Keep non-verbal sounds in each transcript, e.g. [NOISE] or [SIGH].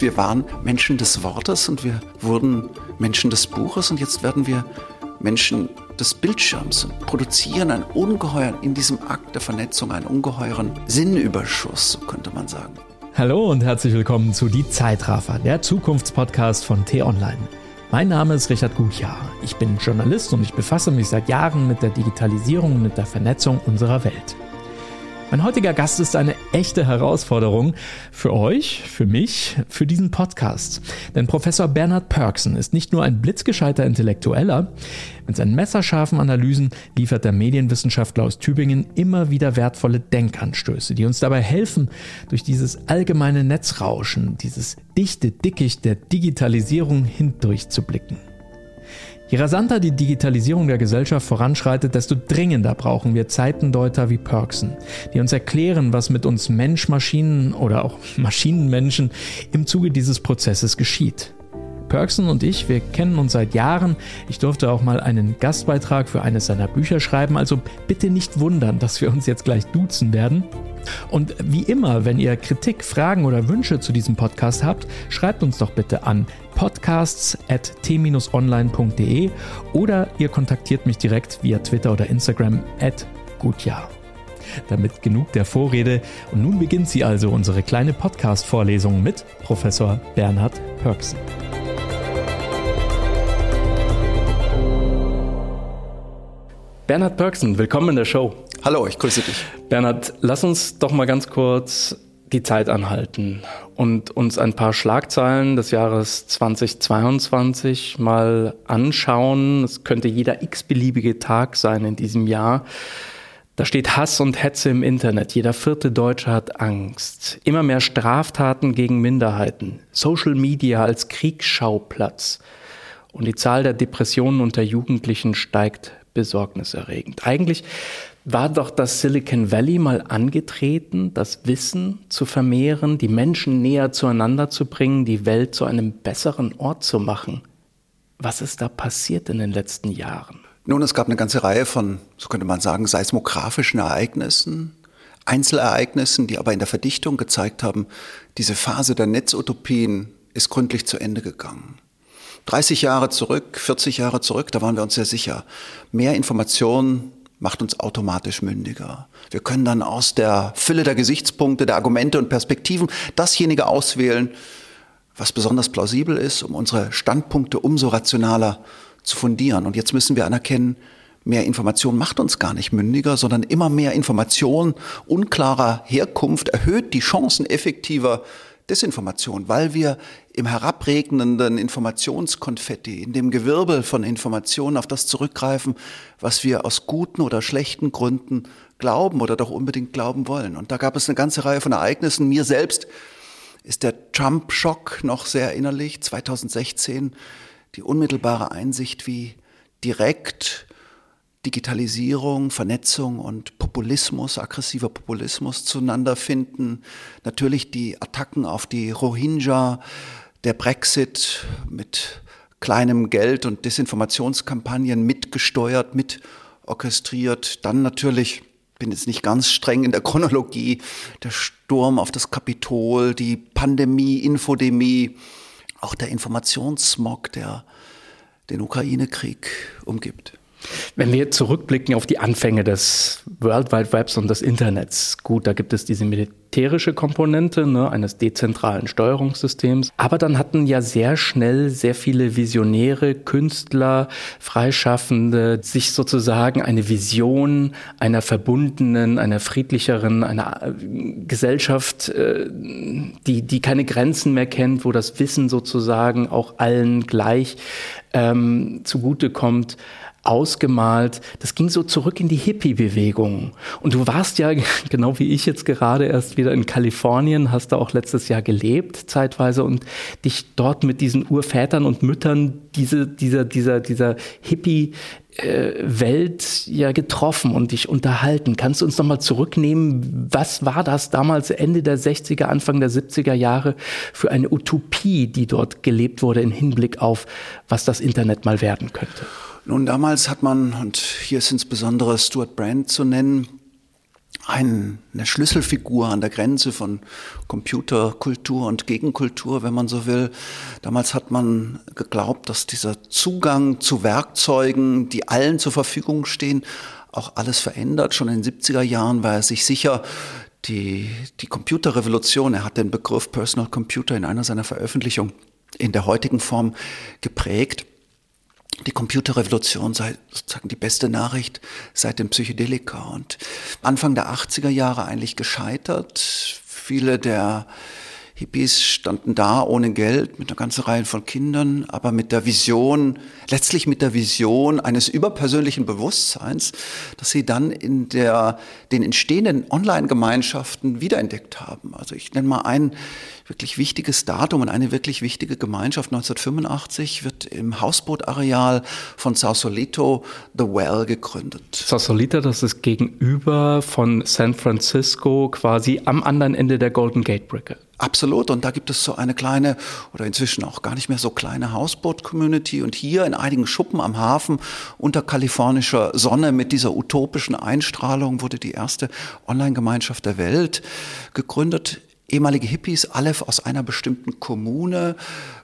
Wir waren Menschen des Wortes und wir wurden Menschen des Buches und jetzt werden wir Menschen des Bildschirms und produzieren einen ungeheuren, in diesem Akt der Vernetzung, einen ungeheuren Sinnüberschuss, so könnte man sagen. Hallo und herzlich willkommen zu Die Zeitraffer, der Zukunftspodcast von T-Online. Mein Name ist Richard Gutjahr. Ich bin Journalist und ich befasse mich seit Jahren mit der Digitalisierung und mit der Vernetzung unserer Welt. Mein heutiger Gast ist eine echte Herausforderung für euch, für mich, für diesen Podcast. Denn Professor Bernhard Perksen ist nicht nur ein blitzgescheiter Intellektueller, mit seinen messerscharfen Analysen liefert der Medienwissenschaftler aus Tübingen immer wieder wertvolle Denkanstöße, die uns dabei helfen, durch dieses allgemeine Netzrauschen, dieses dichte Dickicht der Digitalisierung hindurchzublicken. Je rasanter die Digitalisierung der Gesellschaft voranschreitet, desto dringender brauchen wir Zeitendeuter wie Perksen, die uns erklären, was mit uns Mensch-Maschinen oder auch Maschinenmenschen im Zuge dieses Prozesses geschieht. Perksen und ich, wir kennen uns seit Jahren. Ich durfte auch mal einen Gastbeitrag für eines seiner Bücher schreiben, also bitte nicht wundern, dass wir uns jetzt gleich duzen werden. Und wie immer, wenn ihr Kritik, Fragen oder Wünsche zu diesem Podcast habt, schreibt uns doch bitte an podcasts.t-online.de oder ihr kontaktiert mich direkt via Twitter oder Instagram at gutjahr. Damit genug der Vorrede und nun beginnt sie also unsere kleine Podcast-Vorlesung mit Professor Bernhard Pörksen. Bernhard Pörksen, willkommen in der Show. Hallo, ich grüße dich. Bernhard, lass uns doch mal ganz kurz die Zeit anhalten und uns ein paar Schlagzeilen des Jahres 2022 mal anschauen. Es könnte jeder x-beliebige Tag sein in diesem Jahr. Da steht Hass und Hetze im Internet. Jeder vierte Deutsche hat Angst. Immer mehr Straftaten gegen Minderheiten. Social Media als Kriegsschauplatz. Und die Zahl der Depressionen unter Jugendlichen steigt besorgniserregend. Eigentlich war doch das Silicon Valley mal angetreten, das Wissen zu vermehren, die Menschen näher zueinander zu bringen, die Welt zu einem besseren Ort zu machen. Was ist da passiert in den letzten Jahren? Nun, es gab eine ganze Reihe von, so könnte man sagen, seismografischen Ereignissen, Einzelereignissen, die aber in der Verdichtung gezeigt haben, diese Phase der Netzutopien ist gründlich zu Ende gegangen. 30 Jahre zurück, 40 Jahre zurück, da waren wir uns sehr sicher. Mehr Information macht uns automatisch mündiger. Wir können dann aus der Fülle der Gesichtspunkte, der Argumente und Perspektiven dasjenige auswählen, was besonders plausibel ist, um unsere Standpunkte umso rationaler zu fundieren. Und jetzt müssen wir anerkennen, mehr Information macht uns gar nicht mündiger, sondern immer mehr Information unklarer Herkunft erhöht die Chancen effektiver Desinformation, weil wir im herabregnenden Informationskonfetti, in dem Gewirbel von Informationen auf das zurückgreifen, was wir aus guten oder schlechten Gründen glauben oder doch unbedingt glauben wollen. Und da gab es eine ganze Reihe von Ereignissen. Mir selbst ist der Trump-Schock noch sehr innerlich. 2016 die unmittelbare Einsicht, wie direkt Digitalisierung, Vernetzung und Populismus, aggressiver Populismus zueinander finden. Natürlich die Attacken auf die Rohingya, der Brexit mit kleinem Geld und Desinformationskampagnen mitgesteuert, mit orchestriert. Dann natürlich, bin jetzt nicht ganz streng in der Chronologie, der Sturm auf das Kapitol, die Pandemie, Infodemie, auch der Informationssmog, der den Ukraine-Krieg umgibt. Wenn wir zurückblicken auf die Anfänge des World Wide Webs und des Internets, gut, da gibt es diese militärische Komponente ne, eines dezentralen Steuerungssystems, aber dann hatten ja sehr schnell sehr viele Visionäre, Künstler, Freischaffende sich sozusagen eine Vision einer verbundenen, einer friedlicheren, einer äh, Gesellschaft, äh, die, die keine Grenzen mehr kennt, wo das Wissen sozusagen auch allen gleich ähm, zugutekommt, ausgemalt. Das ging so zurück in die Hippie-Bewegung. Und du warst ja, [LAUGHS] genau wie ich jetzt gerade erst wieder in Kalifornien, hast da auch letztes Jahr gelebt, zeitweise, und dich dort mit diesen Urvätern und Müttern diese, dieser, dieser, dieser Hippie- Welt ja getroffen und dich unterhalten. Kannst du uns nochmal zurücknehmen? Was war das damals Ende der 60er, Anfang der 70er Jahre für eine Utopie, die dort gelebt wurde im Hinblick auf, was das Internet mal werden könnte? Nun, damals hat man, und hier ist insbesondere Stuart Brand zu nennen, eine Schlüsselfigur an der Grenze von Computerkultur und Gegenkultur, wenn man so will. Damals hat man geglaubt, dass dieser Zugang zu Werkzeugen, die allen zur Verfügung stehen, auch alles verändert. Schon in den 70er Jahren war er sich sicher, die, die Computerrevolution, er hat den Begriff Personal Computer in einer seiner Veröffentlichungen in der heutigen Form geprägt. Die Computerrevolution sei sozusagen die beste Nachricht seit dem Psychedelika und Anfang der 80er Jahre eigentlich gescheitert. Viele der Hippies standen da ohne Geld mit einer ganzen Reihe von Kindern, aber mit der Vision, letztlich mit der Vision eines überpersönlichen Bewusstseins, das sie dann in der, den entstehenden Online-Gemeinschaften wiederentdeckt haben. Also ich nenne mal ein wirklich wichtiges Datum und eine wirklich wichtige Gemeinschaft. 1985 wird im Hausbootareal von Sausalito The Well gegründet. Sausalito, das ist gegenüber von San Francisco quasi am anderen Ende der Golden Gate Brücke. Absolut. Und da gibt es so eine kleine oder inzwischen auch gar nicht mehr so kleine Hausboot-Community. Und hier in einigen Schuppen am Hafen unter kalifornischer Sonne mit dieser utopischen Einstrahlung wurde die erste Online-Gemeinschaft der Welt gegründet. Ehemalige Hippies, alle aus einer bestimmten Kommune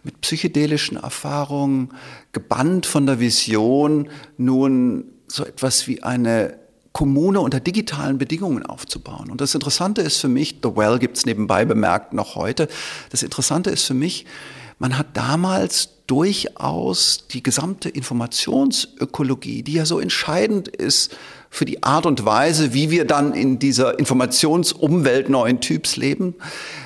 mit psychedelischen Erfahrungen, gebannt von der Vision, nun so etwas wie eine Kommune unter digitalen Bedingungen aufzubauen. Und das Interessante ist für mich, The Well gibt es nebenbei bemerkt noch heute, das Interessante ist für mich, man hat damals durchaus die gesamte Informationsökologie, die ja so entscheidend ist für die Art und Weise, wie wir dann in dieser Informationsumwelt neuen Typs leben,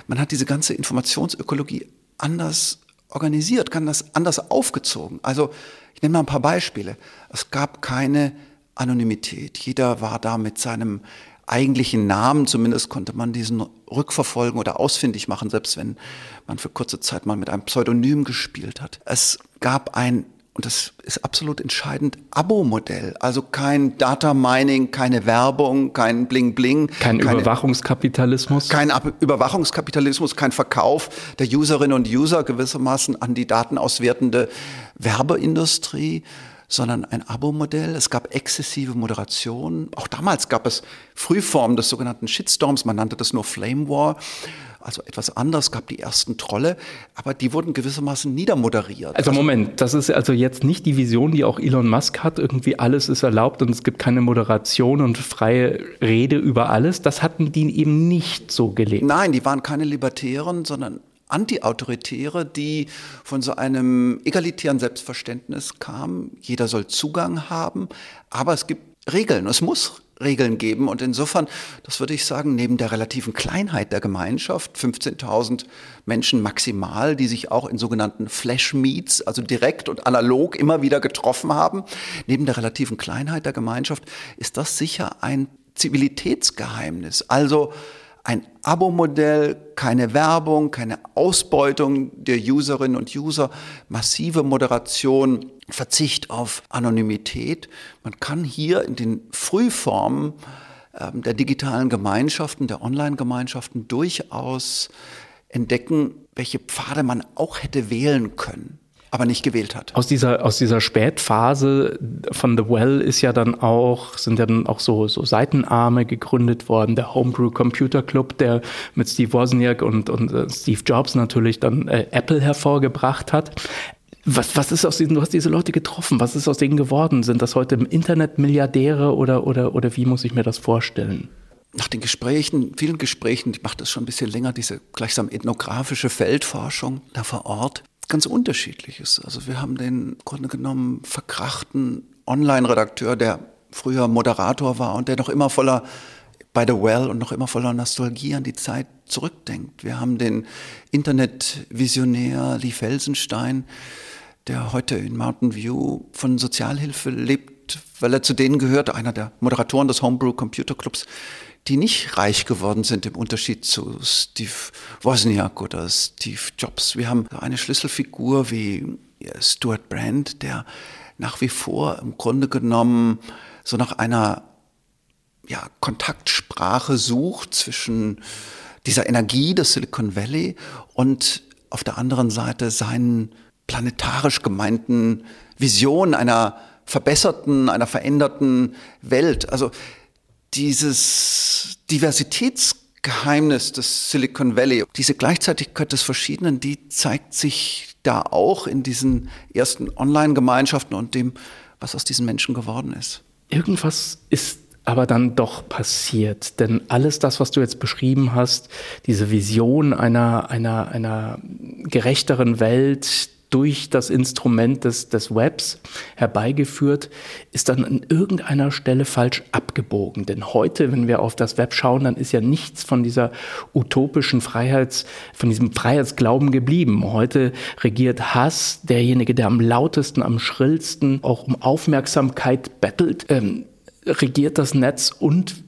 man hat diese ganze Informationsökologie anders organisiert, kann das anders aufgezogen. Also ich nehme mal ein paar Beispiele. Es gab keine Anonymität. Jeder war da mit seinem eigentlichen Namen, zumindest konnte man diesen rückverfolgen oder ausfindig machen, selbst wenn man für kurze Zeit mal mit einem Pseudonym gespielt hat. Es gab ein und das ist absolut entscheidend, Abo-Modell. Also kein Data Mining, keine Werbung, kein Bling Bling. Kein keine, Überwachungskapitalismus. Kein Ab Überwachungskapitalismus, kein Verkauf der Userinnen und User gewissermaßen an die datenauswertende Werbeindustrie, sondern ein Abo-Modell. Es gab exzessive Moderation. Auch damals gab es Frühformen des sogenannten Shitstorms. Man nannte das nur Flame War. Also etwas anders, gab die ersten Trolle, aber die wurden gewissermaßen niedermoderiert. Also, also Moment, das ist also jetzt nicht die Vision, die auch Elon Musk hat, irgendwie alles ist erlaubt und es gibt keine Moderation und freie Rede über alles. Das hatten die eben nicht so gelegt. Nein, die waren keine Libertären, sondern Anti-Autoritäre, die von so einem egalitären Selbstverständnis kamen. Jeder soll Zugang haben, aber es gibt Regeln. Es muss Regeln geben. Und insofern, das würde ich sagen, neben der relativen Kleinheit der Gemeinschaft, 15.000 Menschen maximal, die sich auch in sogenannten Flash-Meets, also direkt und analog immer wieder getroffen haben, neben der relativen Kleinheit der Gemeinschaft ist das sicher ein Zivilitätsgeheimnis. Also ein Abo-Modell, keine Werbung, keine Ausbeutung der Userinnen und User, massive Moderation, Verzicht auf Anonymität. Man kann hier in den Frühformen ähm, der digitalen Gemeinschaften, der Online-Gemeinschaften durchaus entdecken, welche Pfade man auch hätte wählen können aber nicht gewählt hat. Aus dieser, aus dieser Spätphase von The Well ist ja dann auch, sind ja dann auch so, so Seitenarme gegründet worden. Der Homebrew Computer Club, der mit Steve Wozniak und, und äh, Steve Jobs natürlich dann äh, Apple hervorgebracht hat. Was, was ist aus diesen, du hast diese Leute getroffen, was ist aus denen geworden? Sind das heute im Internet Milliardäre oder, oder, oder wie muss ich mir das vorstellen? Nach den Gesprächen, vielen Gesprächen, ich mache das schon ein bisschen länger, diese gleichsam ethnografische Feldforschung da vor Ort, ganz unterschiedliches. Also wir haben den im Grunde genommen verkrachten Online-Redakteur, der früher Moderator war und der noch immer voller by the Well und noch immer voller Nostalgie an die Zeit zurückdenkt. Wir haben den Internetvisionär Lee Felsenstein, der heute in Mountain View von Sozialhilfe lebt, weil er zu denen gehört, einer der Moderatoren des Homebrew Computer Clubs, die nicht reich geworden sind im Unterschied zu Steve Wozniak oder Steve Jobs. Wir haben eine Schlüsselfigur wie Stuart Brand, der nach wie vor im Grunde genommen so nach einer ja, Kontaktsprache sucht zwischen dieser Energie des Silicon Valley und auf der anderen Seite seinen planetarisch gemeinten Visionen einer verbesserten, einer veränderten Welt. Also dieses Diversitätsgeheimnis des Silicon Valley, diese Gleichzeitigkeit des Verschiedenen, die zeigt sich da auch in diesen ersten Online-Gemeinschaften und dem, was aus diesen Menschen geworden ist. Irgendwas ist aber dann doch passiert. Denn alles das, was du jetzt beschrieben hast, diese Vision einer, einer, einer gerechteren Welt, durch das Instrument des, des Webs herbeigeführt, ist dann an irgendeiner Stelle falsch abgebogen. Denn heute, wenn wir auf das Web schauen, dann ist ja nichts von dieser utopischen Freiheits, von diesem Freiheitsglauben geblieben. Heute regiert Hass, derjenige, der am lautesten, am schrillsten auch um Aufmerksamkeit bettelt. Ähm, regiert das Netz und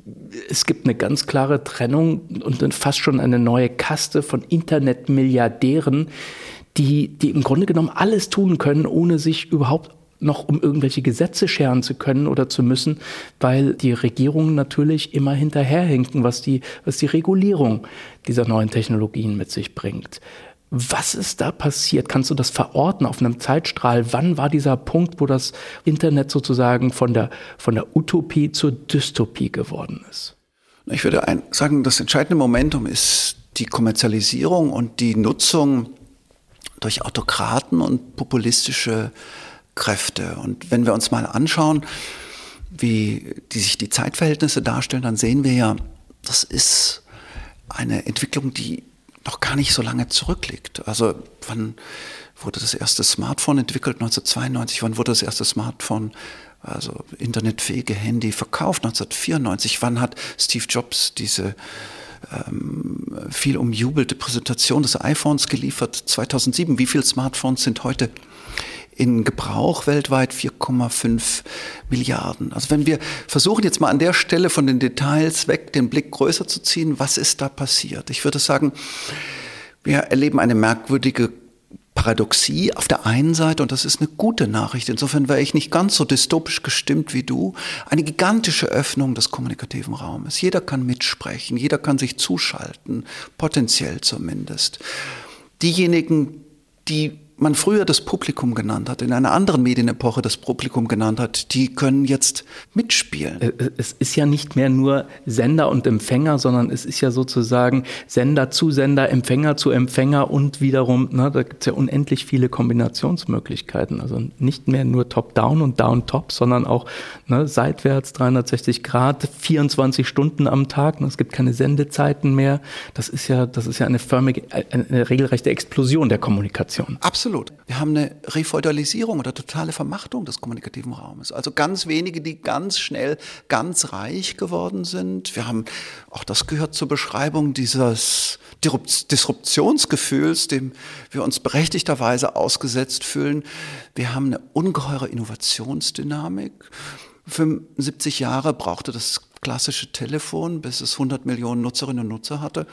es gibt eine ganz klare Trennung und fast schon eine neue Kaste von Internetmilliardären, die, die im Grunde genommen alles tun können, ohne sich überhaupt noch um irgendwelche Gesetze scheren zu können oder zu müssen, weil die Regierungen natürlich immer hinterherhinken, was die, was die Regulierung dieser neuen Technologien mit sich bringt. Was ist da passiert? Kannst du das verorten auf einem Zeitstrahl? Wann war dieser Punkt, wo das Internet sozusagen von der, von der Utopie zur Dystopie geworden ist? Ich würde sagen, das entscheidende Momentum ist die Kommerzialisierung und die Nutzung durch Autokraten und populistische Kräfte. Und wenn wir uns mal anschauen, wie die sich die Zeitverhältnisse darstellen, dann sehen wir ja, das ist eine Entwicklung, die noch gar nicht so lange zurückliegt. Also wann wurde das erste Smartphone entwickelt? 1992. Wann wurde das erste Smartphone, also internetfähige Handy verkauft? 1994. Wann hat Steve Jobs diese ähm, viel umjubelte Präsentation des iPhones geliefert. 2007, wie viele Smartphones sind heute in Gebrauch weltweit 4,5 Milliarden. Also wenn wir versuchen jetzt mal an der Stelle von den Details weg den Blick größer zu ziehen, was ist da passiert? Ich würde sagen, wir erleben eine merkwürdige Paradoxie auf der einen Seite, und das ist eine gute Nachricht, insofern wäre ich nicht ganz so dystopisch gestimmt wie du, eine gigantische Öffnung des kommunikativen Raumes. Jeder kann mitsprechen, jeder kann sich zuschalten, potenziell zumindest. Diejenigen, die man früher das Publikum genannt hat, in einer anderen Medienepoche das Publikum genannt hat, die können jetzt mitspielen. Äh, äh, es ist ja nicht mehr nur Sender und Empfänger, sondern es ist ja sozusagen Sender zu Sender, Empfänger zu Empfänger und wiederum, ne, da gibt es ja unendlich viele Kombinationsmöglichkeiten. Also nicht mehr nur Top-Down und Down-Top, sondern auch ne, seitwärts 360 Grad, 24 Stunden am Tag. Ne, es gibt keine Sendezeiten mehr. Das ist ja, das ist ja eine förmige, eine regelrechte Explosion der Kommunikation. Absolut. Absolut. Wir haben eine Refeudalisierung oder totale Vermachtung des kommunikativen Raumes. Also ganz wenige, die ganz schnell ganz reich geworden sind. Wir haben, auch das gehört zur Beschreibung dieses Disruptionsgefühls, dem wir uns berechtigterweise ausgesetzt fühlen. Wir haben eine ungeheure Innovationsdynamik. 75 Jahre brauchte das klassische Telefon, bis es 100 Millionen Nutzerinnen und Nutzer hatte.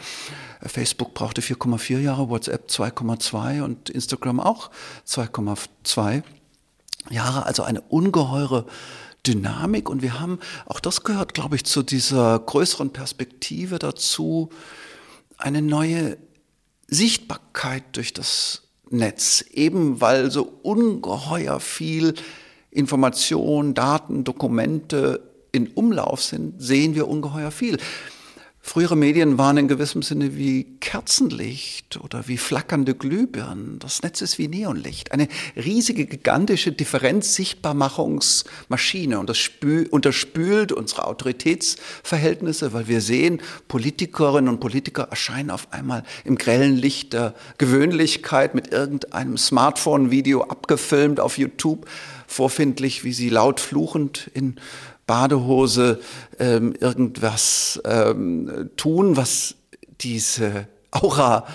Facebook brauchte 4,4 Jahre, WhatsApp 2,2 und Instagram auch 2,2 Jahre. Also eine ungeheure Dynamik und wir haben, auch das gehört, glaube ich, zu dieser größeren Perspektive dazu, eine neue Sichtbarkeit durch das Netz, eben weil so ungeheuer viel Information, Daten, Dokumente in Umlauf sind, sehen wir ungeheuer viel. Frühere Medien waren in gewissem Sinne wie Kerzenlicht oder wie flackernde Glühbirnen. Das Netz ist wie Neonlicht. Eine riesige, gigantische Differenzsichtbarmachungsmaschine. Und das unterspült unsere Autoritätsverhältnisse, weil wir sehen, Politikerinnen und Politiker erscheinen auf einmal im grellen Licht der Gewöhnlichkeit mit irgendeinem Smartphone-Video abgefilmt auf YouTube, vorfindlich, wie sie laut fluchend in Badehose ähm, irgendwas ähm, tun, was diese Aura,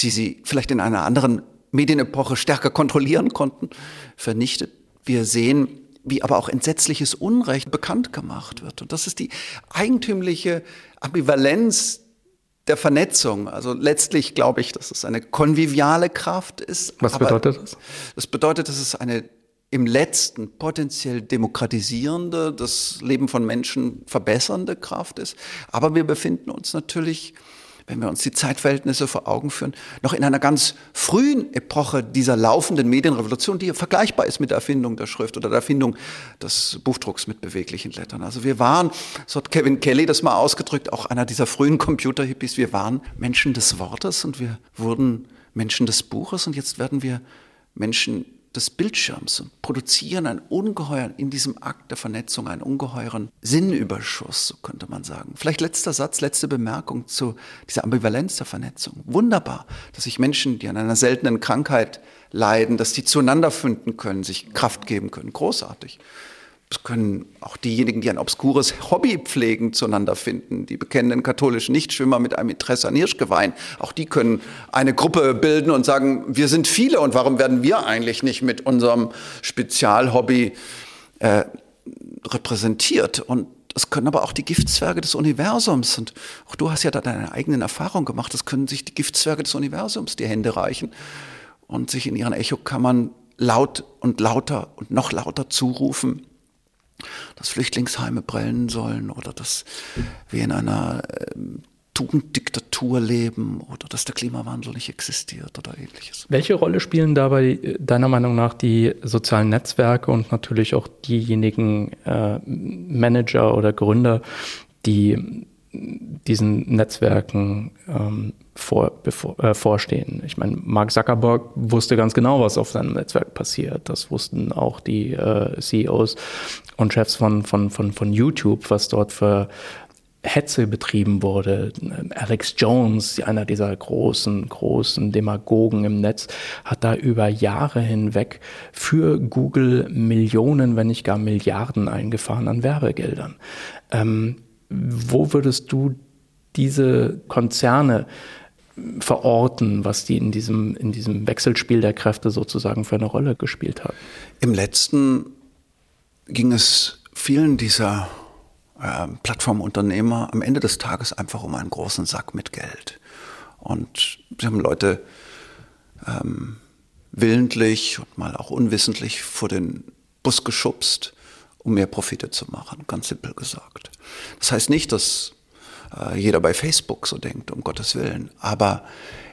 die sie vielleicht in einer anderen Medienepoche stärker kontrollieren konnten, vernichtet. Wir sehen, wie aber auch entsetzliches Unrecht bekannt gemacht wird. Und das ist die eigentümliche Ambivalenz der Vernetzung. Also letztlich glaube ich, dass es eine konviviale Kraft ist. Was bedeutet das? Das bedeutet, dass es eine im letzten potenziell demokratisierende, das Leben von Menschen verbessernde Kraft ist. Aber wir befinden uns natürlich, wenn wir uns die Zeitverhältnisse vor Augen führen, noch in einer ganz frühen Epoche dieser laufenden Medienrevolution, die vergleichbar ist mit der Erfindung der Schrift oder der Erfindung des Buchdrucks mit beweglichen Lettern. Also wir waren, so hat Kevin Kelly das mal ausgedrückt, auch einer dieser frühen Computer-Hippies, wir waren Menschen des Wortes und wir wurden Menschen des Buches und jetzt werden wir Menschen des Bildschirms und produzieren einen ungeheuren, in diesem Akt der Vernetzung, einen ungeheuren Sinnüberschuss, so könnte man sagen. Vielleicht letzter Satz, letzte Bemerkung zu dieser Ambivalenz der Vernetzung. Wunderbar, dass sich Menschen, die an einer seltenen Krankheit leiden, dass die zueinander finden können, sich Kraft geben können. Großartig. Es können auch diejenigen, die ein obskures Hobby pflegen, zueinander finden. Die bekennenden katholischen Nichtschwimmer mit einem Interesse an Hirschgeweih. Auch die können eine Gruppe bilden und sagen, wir sind viele und warum werden wir eigentlich nicht mit unserem Spezialhobby äh, repräsentiert? Und das können aber auch die Giftzwerge des Universums. Und auch du hast ja da deine eigenen Erfahrungen gemacht. Das können sich die Giftzwerge des Universums die Hände reichen und sich in ihren Echokammern laut und lauter und noch lauter zurufen dass Flüchtlingsheime brennen sollen oder dass wir in einer äh, Tugenddiktatur leben oder dass der Klimawandel nicht existiert oder ähnliches. Welche Rolle spielen dabei äh, deiner Meinung nach die sozialen Netzwerke und natürlich auch diejenigen äh, Manager oder Gründer, die diesen Netzwerken ähm, vor, bevor, äh, vorstehen. Ich meine, Mark Zuckerberg wusste ganz genau, was auf seinem Netzwerk passiert. Das wussten auch die äh, CEOs und Chefs von, von, von, von YouTube, was dort für Hetze betrieben wurde. Alex Jones, einer dieser großen, großen Demagogen im Netz, hat da über Jahre hinweg für Google Millionen, wenn nicht gar Milliarden eingefahren an Werbegeldern. Ähm, wo würdest du diese Konzerne verorten, was die in diesem, in diesem Wechselspiel der Kräfte sozusagen für eine Rolle gespielt haben? Im letzten ging es vielen dieser äh, Plattformunternehmer am Ende des Tages einfach um einen großen Sack mit Geld. Und sie haben Leute ähm, willentlich und mal auch unwissentlich vor den Bus geschubst, um mehr Profite zu machen, ganz simpel gesagt. Das heißt nicht, dass äh, jeder bei Facebook so denkt, um Gottes Willen, aber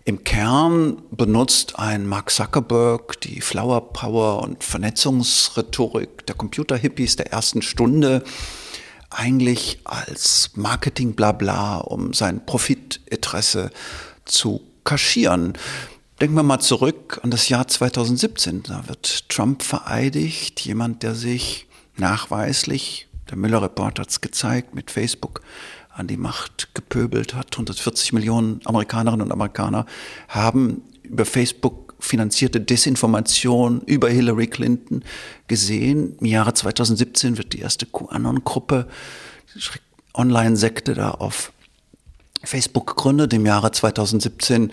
im Kern benutzt ein Mark Zuckerberg die Flower Power und Vernetzungsrhetorik der Computer-Hippies der ersten Stunde eigentlich als Marketing-Blabla, um sein Profitinteresse zu kaschieren. Denken wir mal zurück an das Jahr 2017. Da wird Trump vereidigt, jemand, der sich nachweislich, der Müller-Report hat es gezeigt, mit Facebook an die Macht gepöbelt hat. 140 Millionen Amerikanerinnen und Amerikaner haben über Facebook finanzierte Desinformation über Hillary Clinton gesehen. Im Jahre 2017 wird die erste QAnon-Gruppe, Online-Sekte da auf Facebook gegründet. Im Jahre 2017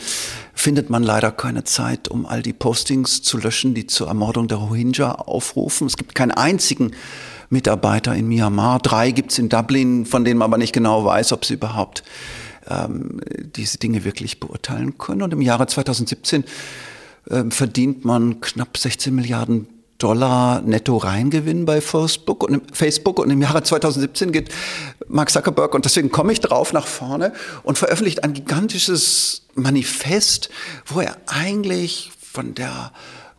findet man leider keine Zeit, um all die Postings zu löschen, die zur Ermordung der Rohingya aufrufen. Es gibt keinen einzigen Mitarbeiter in Myanmar. Drei gibt's in Dublin, von denen man aber nicht genau weiß, ob sie überhaupt ähm, diese Dinge wirklich beurteilen können. Und im Jahre 2017 ähm, verdient man knapp 16 Milliarden Dollar netto Reingewinn bei Facebook und, im, Facebook und im Jahre 2017 geht Mark Zuckerberg, und deswegen komme ich drauf nach vorne, und veröffentlicht ein gigantisches Manifest, wo er eigentlich von der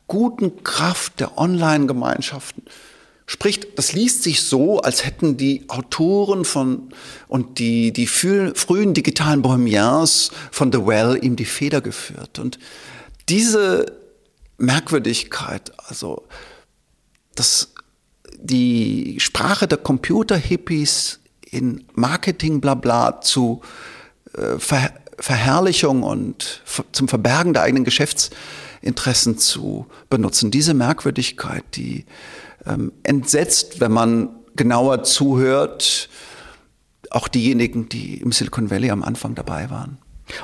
guten Kraft der Online-Gemeinschaften spricht, das liest sich so, als hätten die Autoren von und die, die frühen digitalen Bohemians von The Well ihm die Feder geführt. Und diese Merkwürdigkeit, also dass die Sprache der Computer-Hippies in Marketing blabla zu äh, Ver Verherrlichung und zum Verbergen der eigenen Geschäftsinteressen zu benutzen. Diese Merkwürdigkeit, die ähm, entsetzt, wenn man genauer zuhört, auch diejenigen, die im Silicon Valley am Anfang dabei waren.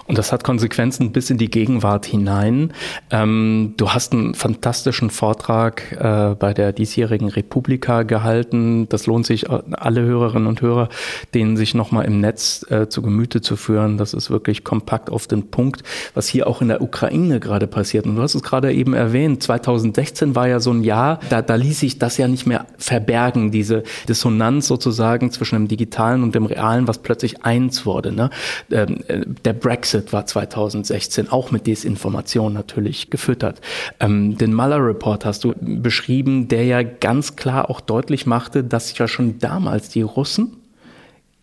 Und das hat Konsequenzen bis in die Gegenwart hinein. Ähm, du hast einen fantastischen Vortrag äh, bei der diesjährigen Republika gehalten. Das lohnt sich äh, alle Hörerinnen und Hörer, denen sich nochmal im Netz äh, zu Gemüte zu führen. Das ist wirklich kompakt auf den Punkt, was hier auch in der Ukraine gerade passiert. Und du hast es gerade eben erwähnt, 2016 war ja so ein Jahr, da, da ließ sich das ja nicht mehr verbergen, diese Dissonanz sozusagen zwischen dem Digitalen und dem Realen, was plötzlich eins wurde. Ne? Ähm, äh, der Brand Brexit war 2016 auch mit Desinformation natürlich gefüttert. Ähm, den Mueller Report hast du beschrieben, der ja ganz klar auch deutlich machte, dass ja schon damals die Russen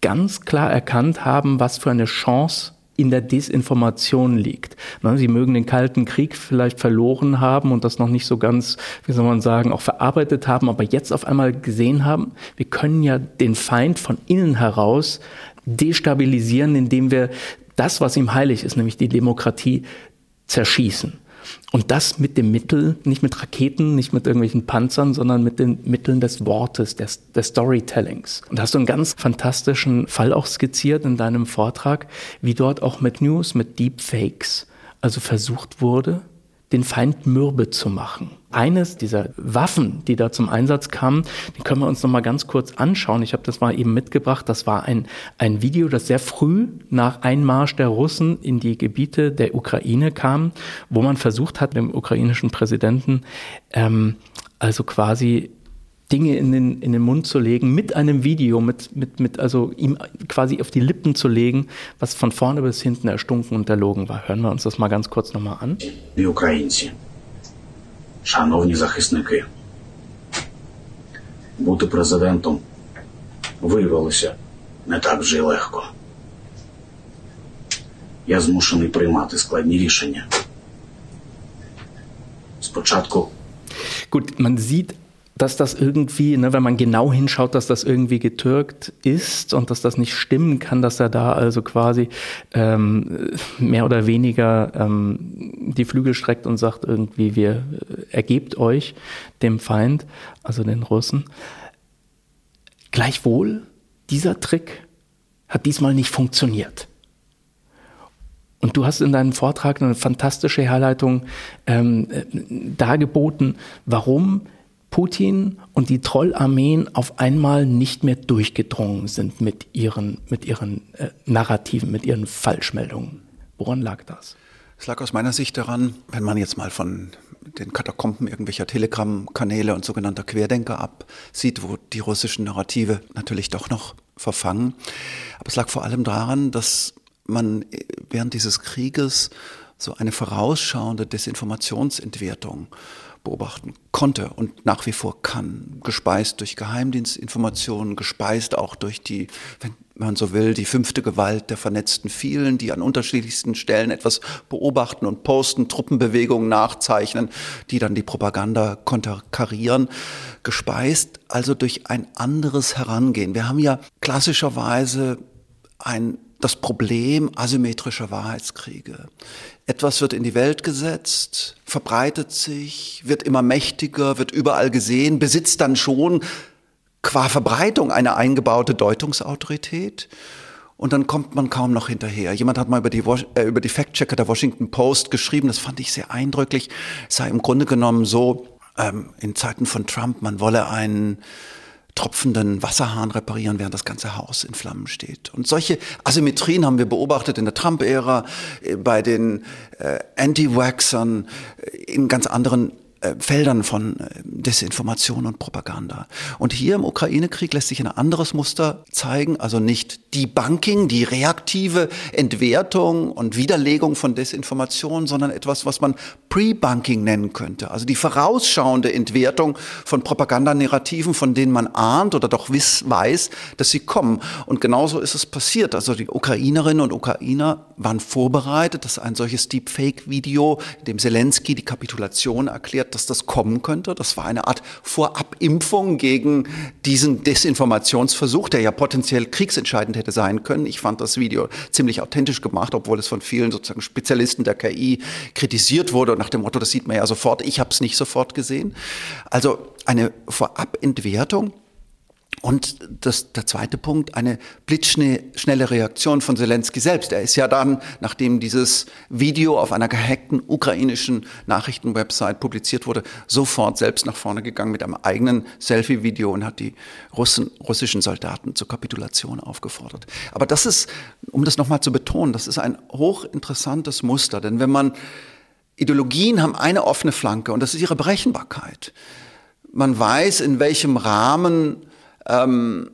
ganz klar erkannt haben, was für eine Chance in der Desinformation liegt. Ne, sie mögen den Kalten Krieg vielleicht verloren haben und das noch nicht so ganz, wie soll man sagen, auch verarbeitet haben, aber jetzt auf einmal gesehen haben, wir können ja den Feind von innen heraus destabilisieren, indem wir das, was ihm heilig ist, nämlich die Demokratie, zerschießen. Und das mit dem Mittel, nicht mit Raketen, nicht mit irgendwelchen Panzern, sondern mit den Mitteln des Wortes, des, des Storytellings. Und da hast du einen ganz fantastischen Fall auch skizziert in deinem Vortrag, wie dort auch mit News, mit Deepfakes, also versucht wurde, den Feind mürbe zu machen eines dieser Waffen, die da zum Einsatz kamen, den können wir uns noch mal ganz kurz anschauen. Ich habe das mal eben mitgebracht. Das war ein, ein Video, das sehr früh nach Einmarsch der Russen in die Gebiete der Ukraine kam, wo man versucht hat, dem ukrainischen Präsidenten ähm, also quasi Dinge in den, in den Mund zu legen, mit einem Video, mit, mit, mit, also ihm quasi auf die Lippen zu legen, was von vorne bis hinten erstunken und erlogen war. Hören wir uns das mal ganz kurz nochmal an. Die Ukrainer. Шановні захисники, бути президентом виявилося не так вже й легко. Я змушений приймати складні рішення. Спочатку Gut, man sieht dass das irgendwie, ne, wenn man genau hinschaut, dass das irgendwie getürkt ist und dass das nicht stimmen kann, dass er da also quasi ähm, mehr oder weniger ähm, die Flügel streckt und sagt irgendwie, wir äh, ergebt euch dem Feind, also den Russen. Gleichwohl, dieser Trick hat diesmal nicht funktioniert. Und du hast in deinem Vortrag eine fantastische Herleitung ähm, äh, dargeboten, warum Putin und die Trollarmeen auf einmal nicht mehr durchgedrungen sind mit ihren, mit ihren äh, Narrativen, mit ihren Falschmeldungen. Woran lag das? Es lag aus meiner Sicht daran, wenn man jetzt mal von den Katakomben irgendwelcher Telegram-Kanäle und sogenannter Querdenker absieht, wo die russischen Narrative natürlich doch noch verfangen. Aber es lag vor allem daran, dass man während dieses Krieges so eine vorausschauende Desinformationsentwertung beobachten konnte und nach wie vor kann. Gespeist durch Geheimdienstinformationen, gespeist auch durch die, wenn man so will, die fünfte Gewalt der vernetzten vielen, die an unterschiedlichsten Stellen etwas beobachten und posten, Truppenbewegungen nachzeichnen, die dann die Propaganda konterkarieren. Gespeist also durch ein anderes Herangehen. Wir haben ja klassischerweise ein das Problem asymmetrischer Wahrheitskriege. Etwas wird in die Welt gesetzt, verbreitet sich, wird immer mächtiger, wird überall gesehen, besitzt dann schon qua Verbreitung eine eingebaute Deutungsautorität. Und dann kommt man kaum noch hinterher. Jemand hat mal über die, äh, über die Fact-Checker der Washington Post geschrieben, das fand ich sehr eindrücklich. Es sei im Grunde genommen so, ähm, in Zeiten von Trump, man wolle einen tropfenden Wasserhahn reparieren, während das ganze Haus in Flammen steht. Und solche Asymmetrien haben wir beobachtet in der Trump-Ära, äh, bei den äh, Anti-Waxern, äh, in ganz anderen äh, Feldern von äh, Desinformation und Propaganda. Und hier im Ukraine-Krieg lässt sich ein anderes Muster zeigen, also nicht Debunking, die reaktive Entwertung und Widerlegung von Desinformation, sondern etwas, was man Pre-Bunking nennen könnte, also die vorausschauende Entwertung von Propagandanarrativen, von denen man ahnt oder doch wiss, weiß, dass sie kommen. Und genauso ist es passiert. Also die Ukrainerinnen und Ukrainer waren vorbereitet, dass ein solches Deepfake-Video, in dem Zelensky die Kapitulation erklärt, dass das kommen könnte. Das war eine Art Vorabimpfung gegen diesen Desinformationsversuch, der ja potenziell kriegsentscheidend hätte sein können. Ich fand das Video ziemlich authentisch gemacht, obwohl es von vielen sozusagen Spezialisten der KI kritisiert wurde nach dem Motto, das sieht man ja sofort. Ich habe es nicht sofort gesehen. Also eine Vorabentwertung und das, der zweite Punkt, eine blitzschnelle Reaktion von Zelensky selbst. Er ist ja dann, nachdem dieses Video auf einer gehackten ukrainischen Nachrichtenwebsite publiziert wurde, sofort selbst nach vorne gegangen mit einem eigenen Selfie-Video und hat die Russen, russischen Soldaten zur Kapitulation aufgefordert. Aber das ist, um das nochmal zu betonen, das ist ein hochinteressantes Muster. Denn wenn man, Ideologien haben eine offene Flanke und das ist ihre Berechenbarkeit. Man weiß, in welchem Rahmen ähm,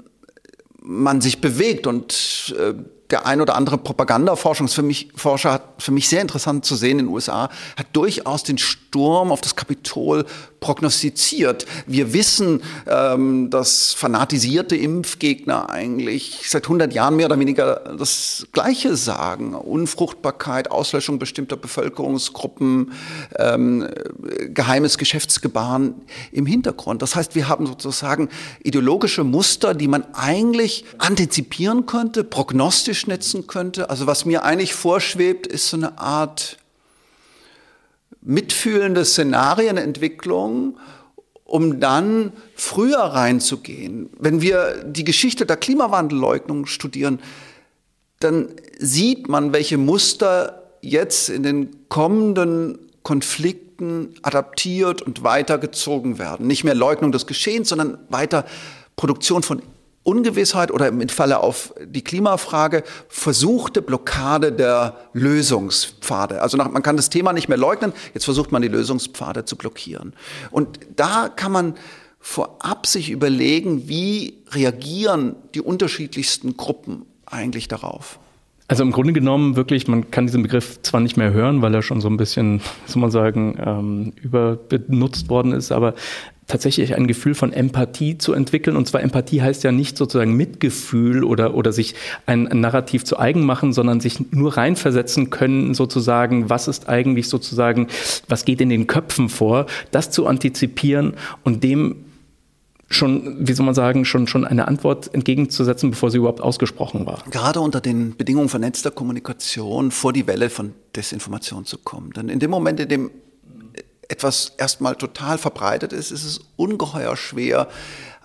man sich bewegt und äh, der ein oder andere Propagandaforschungsforscher hat für mich sehr interessant zu sehen in den USA, hat durchaus den Sturm auf das Kapitol prognostiziert. Wir wissen, ähm, dass fanatisierte Impfgegner eigentlich seit 100 Jahren mehr oder weniger das Gleiche sagen. Unfruchtbarkeit, Auslöschung bestimmter Bevölkerungsgruppen, ähm, geheimes Geschäftsgebaren im Hintergrund. Das heißt, wir haben sozusagen ideologische Muster, die man eigentlich antizipieren könnte, prognostisch netzen könnte. Also was mir eigentlich vorschwebt, ist so eine Art mitfühlende Szenarienentwicklung, um dann früher reinzugehen. Wenn wir die Geschichte der Klimawandelleugnung studieren, dann sieht man, welche Muster jetzt in den kommenden Konflikten adaptiert und weitergezogen werden. Nicht mehr Leugnung des Geschehens, sondern weiter Produktion von Ungewissheit oder im Falle auf die Klimafrage versuchte Blockade der Lösungspfade. Also man kann das Thema nicht mehr leugnen, jetzt versucht man die Lösungspfade zu blockieren. Und da kann man vorab sich überlegen, wie reagieren die unterschiedlichsten Gruppen eigentlich darauf. Also im Grunde genommen wirklich, man kann diesen Begriff zwar nicht mehr hören, weil er schon so ein bisschen, [LAUGHS] soll man sagen, ähm, überbenutzt worden ist, aber tatsächlich ein Gefühl von Empathie zu entwickeln. Und zwar Empathie heißt ja nicht sozusagen Mitgefühl oder, oder sich ein, ein Narrativ zu eigen machen, sondern sich nur reinversetzen können, sozusagen, was ist eigentlich sozusagen, was geht in den Köpfen vor, das zu antizipieren und dem schon, wie soll man sagen, schon, schon eine Antwort entgegenzusetzen, bevor sie überhaupt ausgesprochen war. Gerade unter den Bedingungen vernetzter Kommunikation vor die Welle von Desinformation zu kommen. Denn in dem Moment, in dem etwas erstmal total verbreitet ist, ist es ungeheuer schwer,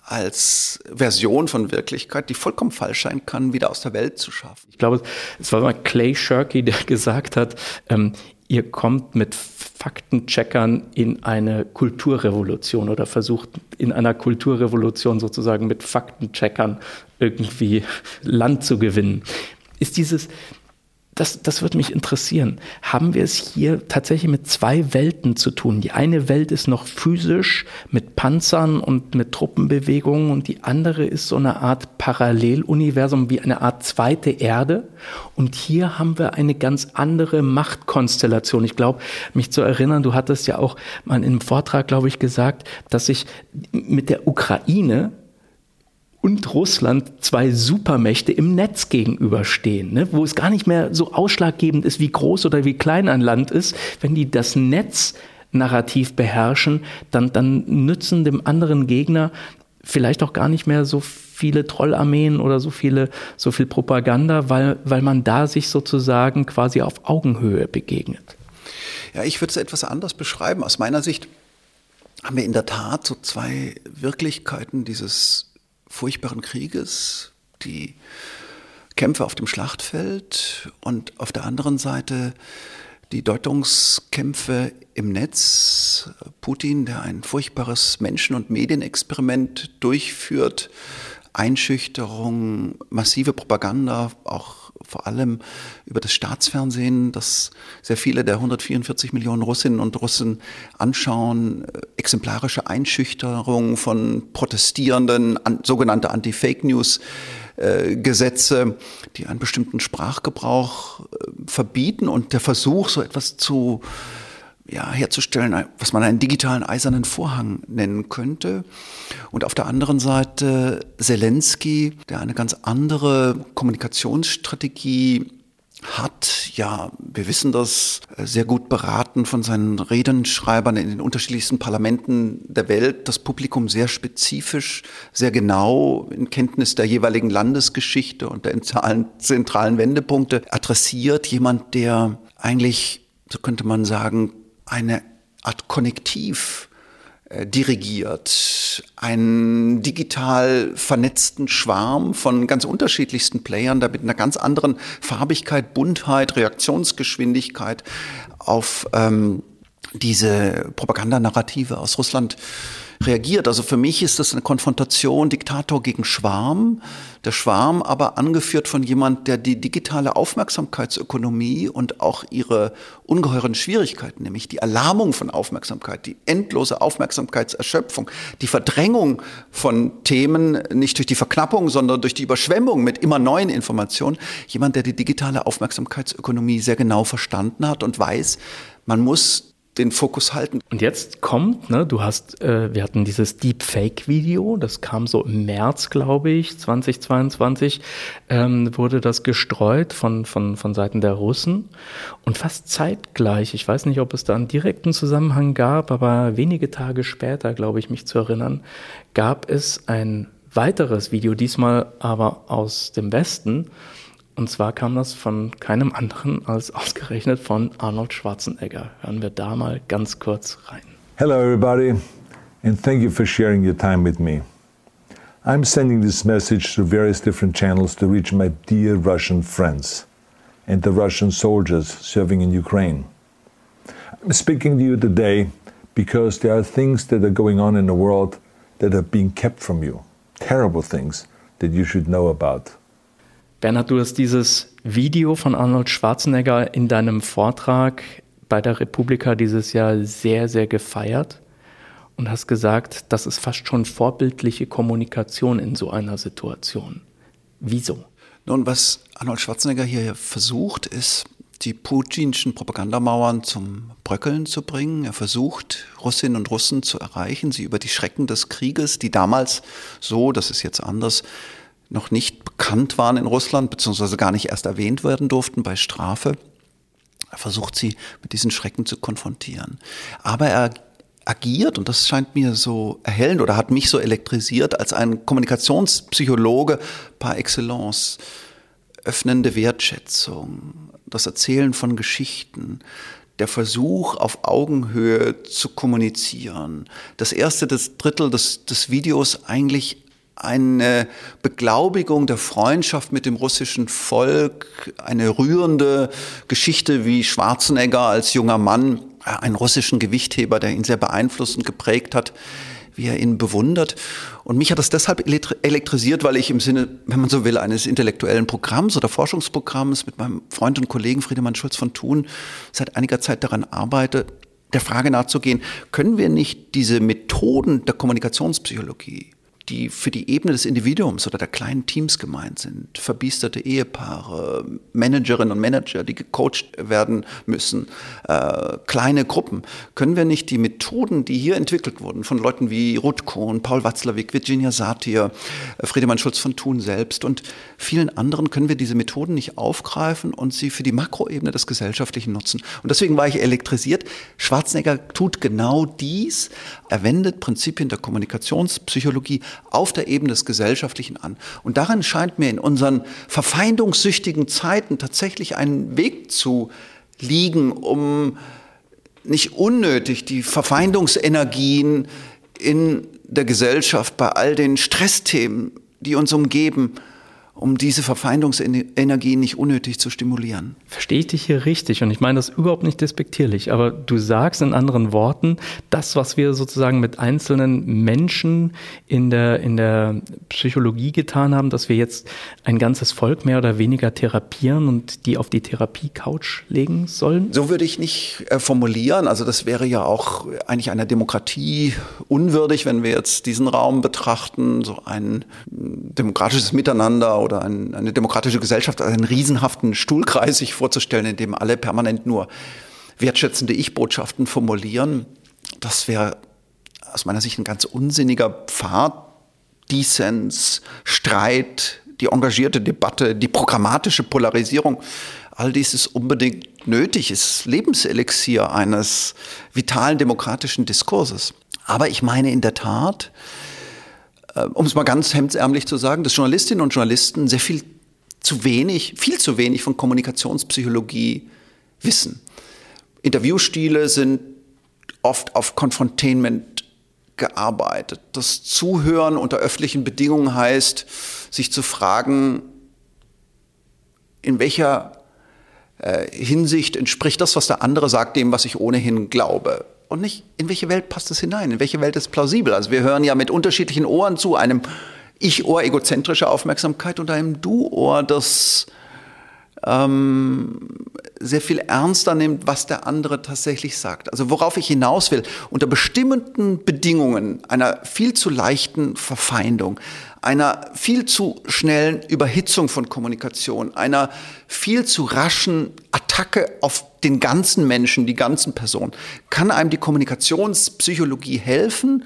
als Version von Wirklichkeit, die vollkommen falsch sein kann, wieder aus der Welt zu schaffen. Ich glaube, es war mal Clay Shirky, der [LAUGHS] gesagt hat, ähm, ihr kommt mit Faktencheckern in eine Kulturrevolution oder versucht in einer Kulturrevolution sozusagen mit Faktencheckern irgendwie [LAUGHS] Land zu gewinnen. Ist dieses, das, das würde mich interessieren. Haben wir es hier tatsächlich mit zwei Welten zu tun? Die eine Welt ist noch physisch mit Panzern und mit Truppenbewegungen und die andere ist so eine Art Paralleluniversum wie eine Art zweite Erde. Und hier haben wir eine ganz andere Machtkonstellation. Ich glaube, mich zu erinnern, du hattest ja auch mal im Vortrag, glaube ich, gesagt, dass sich mit der Ukraine und Russland zwei Supermächte im Netz gegenüberstehen, ne? wo es gar nicht mehr so ausschlaggebend ist, wie groß oder wie klein ein Land ist. Wenn die das Netz Narrativ beherrschen, dann, dann nützen dem anderen Gegner vielleicht auch gar nicht mehr so viele Trollarmeen oder so viele, so viel Propaganda, weil, weil man da sich sozusagen quasi auf Augenhöhe begegnet. Ja, ich würde es etwas anders beschreiben. Aus meiner Sicht haben wir in der Tat so zwei Wirklichkeiten dieses furchtbaren Krieges, die Kämpfe auf dem Schlachtfeld und auf der anderen Seite die Deutungskämpfe im Netz. Putin, der ein furchtbares Menschen- und Medienexperiment durchführt, Einschüchterung, massive Propaganda, auch vor allem über das Staatsfernsehen, das sehr viele der 144 Millionen Russinnen und Russen anschauen, äh, exemplarische Einschüchterung von Protestierenden, an, sogenannte Anti-Fake News. Äh, Gesetze, die einen bestimmten Sprachgebrauch äh, verbieten und der Versuch, so etwas zu ja, herzustellen, was man einen digitalen eisernen Vorhang nennen könnte. Und auf der anderen Seite Zelensky, der eine ganz andere Kommunikationsstrategie hat, ja, wir wissen das, äh, sehr gut beraten von seinen Redenschreibern in den unterschiedlichsten Parlamenten der Welt, das Publikum sehr spezifisch, sehr genau in Kenntnis der jeweiligen Landesgeschichte und der zentralen Wendepunkte adressiert. Jemand, der eigentlich, so könnte man sagen, eine Art Konnektiv äh, dirigiert, einen digital vernetzten Schwarm von ganz unterschiedlichsten Playern, da mit einer ganz anderen Farbigkeit, Buntheit, Reaktionsgeschwindigkeit auf ähm, diese Propagandanarrative aus Russland reagiert. Also für mich ist das eine Konfrontation Diktator gegen Schwarm. Der Schwarm aber angeführt von jemand, der die digitale Aufmerksamkeitsökonomie und auch ihre ungeheuren Schwierigkeiten, nämlich die Erlahmung von Aufmerksamkeit, die endlose Aufmerksamkeitserschöpfung, die Verdrängung von Themen nicht durch die Verknappung, sondern durch die Überschwemmung mit immer neuen Informationen, jemand, der die digitale Aufmerksamkeitsökonomie sehr genau verstanden hat und weiß, man muss den Fokus halten. Und jetzt kommt, ne, du hast, äh, wir hatten dieses Deepfake-Video, das kam so im März, glaube ich, 2022, ähm, wurde das gestreut von, von, von Seiten der Russen. Und fast zeitgleich, ich weiß nicht, ob es da einen direkten Zusammenhang gab, aber wenige Tage später, glaube ich, mich zu erinnern, gab es ein weiteres Video, diesmal aber aus dem Westen, und zwar kam das von keinem anderen als ausgerechnet von Arnold Schwarzenegger. Hören wir da mal ganz kurz rein. Hello everybody and thank you for sharing your time with me. I'm sending this message through various different channels to reach my dear Russian friends and the Russian soldiers serving in Ukraine. I'm speaking to you today because there are things that are going on in the world that are being kept from you. Terrible things that you should know about. Bernhard, du hast dieses Video von Arnold Schwarzenegger in deinem Vortrag bei der Republika dieses Jahr sehr, sehr gefeiert und hast gesagt, das ist fast schon vorbildliche Kommunikation in so einer Situation. Wieso? Nun, was Arnold Schwarzenegger hier versucht, ist, die putinschen Propagandamauern zum Bröckeln zu bringen. Er versucht, Russinnen und Russen zu erreichen, sie über die Schrecken des Krieges, die damals so, das ist jetzt anders, noch nicht bekannt waren in Russland, beziehungsweise gar nicht erst erwähnt werden durften bei Strafe. Er versucht sie mit diesen Schrecken zu konfrontieren. Aber er agiert, und das scheint mir so erhellend oder hat mich so elektrisiert, als ein Kommunikationspsychologe par excellence. Öffnende Wertschätzung, das Erzählen von Geschichten, der Versuch, auf Augenhöhe zu kommunizieren. Das erste, das Drittel des, des Videos eigentlich eine Beglaubigung der Freundschaft mit dem russischen Volk, eine rührende Geschichte wie Schwarzenegger als junger Mann, äh, einen russischen Gewichtheber, der ihn sehr beeinflusst und geprägt hat, wie er ihn bewundert. Und mich hat das deshalb elektrisiert, weil ich im Sinne, wenn man so will, eines intellektuellen Programms oder Forschungsprogramms mit meinem Freund und Kollegen Friedemann Schulz von Thun seit einiger Zeit daran arbeite, der Frage nachzugehen, können wir nicht diese Methoden der Kommunikationspsychologie, die für die Ebene des Individuums oder der kleinen Teams gemeint sind. Verbiesterte Ehepaare, Managerinnen und Manager, die gecoacht werden müssen, äh, kleine Gruppen. Können wir nicht die Methoden, die hier entwickelt wurden, von Leuten wie Ruth Kohn, Paul Watzlawick, Virginia Satir, Friedemann Schulz von Thun selbst und vielen anderen, können wir diese Methoden nicht aufgreifen und sie für die Makroebene des Gesellschaftlichen nutzen? Und deswegen war ich elektrisiert. Schwarzenegger tut genau dies. Er wendet Prinzipien der Kommunikationspsychologie auf der Ebene des Gesellschaftlichen an. Und darin scheint mir in unseren verfeindungssüchtigen Zeiten tatsächlich ein Weg zu liegen, um nicht unnötig die Verfeindungsenergien in der Gesellschaft bei all den Stressthemen, die uns umgeben, um diese Verfeindungsenergie nicht unnötig zu stimulieren. Verstehe ich dich hier richtig und ich meine das überhaupt nicht despektierlich, aber du sagst in anderen Worten, das, was wir sozusagen mit einzelnen Menschen in der, in der Psychologie getan haben, dass wir jetzt ein ganzes Volk mehr oder weniger therapieren und die auf die Therapie-Couch legen sollen? So würde ich nicht äh, formulieren. Also das wäre ja auch eigentlich einer Demokratie unwürdig, wenn wir jetzt diesen Raum betrachten, so ein demokratisches Miteinander oder ein, eine demokratische Gesellschaft als einen riesenhaften Stuhlkreis sich vorzustellen, in dem alle permanent nur wertschätzende Ich-Botschaften formulieren, das wäre aus meiner Sicht ein ganz unsinniger Pfad. Dissens, Streit, die engagierte Debatte, die programmatische Polarisierung, all dies ist unbedingt nötig, ist Lebenselixier eines vitalen demokratischen Diskurses. Aber ich meine in der Tat, um es mal ganz hemdsärmlich zu sagen, dass Journalistinnen und Journalisten sehr viel zu wenig, viel zu wenig von Kommunikationspsychologie wissen. Interviewstile sind oft auf Confontainment gearbeitet. Das Zuhören unter öffentlichen Bedingungen heißt, sich zu fragen, in welcher äh, Hinsicht entspricht das, was der andere sagt, dem, was ich ohnehin glaube. Und nicht, in welche Welt passt es hinein, in welche Welt ist plausibel. Also wir hören ja mit unterschiedlichen Ohren zu, einem Ich-Ohr egozentrische Aufmerksamkeit und einem Du-Ohr, das ähm, sehr viel ernster nimmt, was der andere tatsächlich sagt. Also worauf ich hinaus will, unter bestimmten Bedingungen einer viel zu leichten Verfeindung, einer viel zu schnellen Überhitzung von Kommunikation, einer viel zu raschen Attacke auf den ganzen Menschen, die ganzen Personen, kann einem die Kommunikationspsychologie helfen,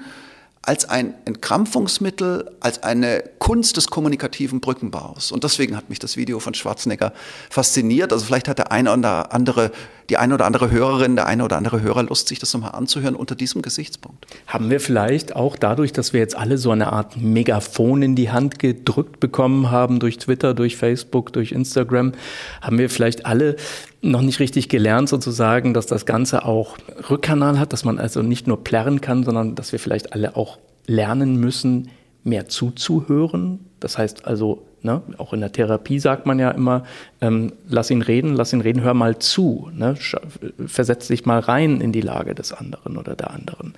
als ein Entkrampfungsmittel, als eine Kunst des kommunikativen Brückenbaus. Und deswegen hat mich das Video von Schwarzenegger fasziniert. Also vielleicht hat der eine oder andere, die eine oder andere Hörerin, der eine oder andere Hörer Lust, sich das nochmal anzuhören unter diesem Gesichtspunkt. Haben wir vielleicht auch dadurch, dass wir jetzt alle so eine Art Megafon in die Hand gedrückt bekommen haben durch Twitter, durch Facebook, durch Instagram, haben wir vielleicht alle noch nicht richtig gelernt sozusagen, dass das Ganze auch Rückkanal hat, dass man also nicht nur plärren kann, sondern dass wir vielleicht alle auch lernen müssen, mehr zuzuhören. Das heißt also, ne, auch in der Therapie sagt man ja immer, ähm, lass ihn reden, lass ihn reden, hör mal zu. Ne, versetz dich mal rein in die Lage des anderen oder der anderen.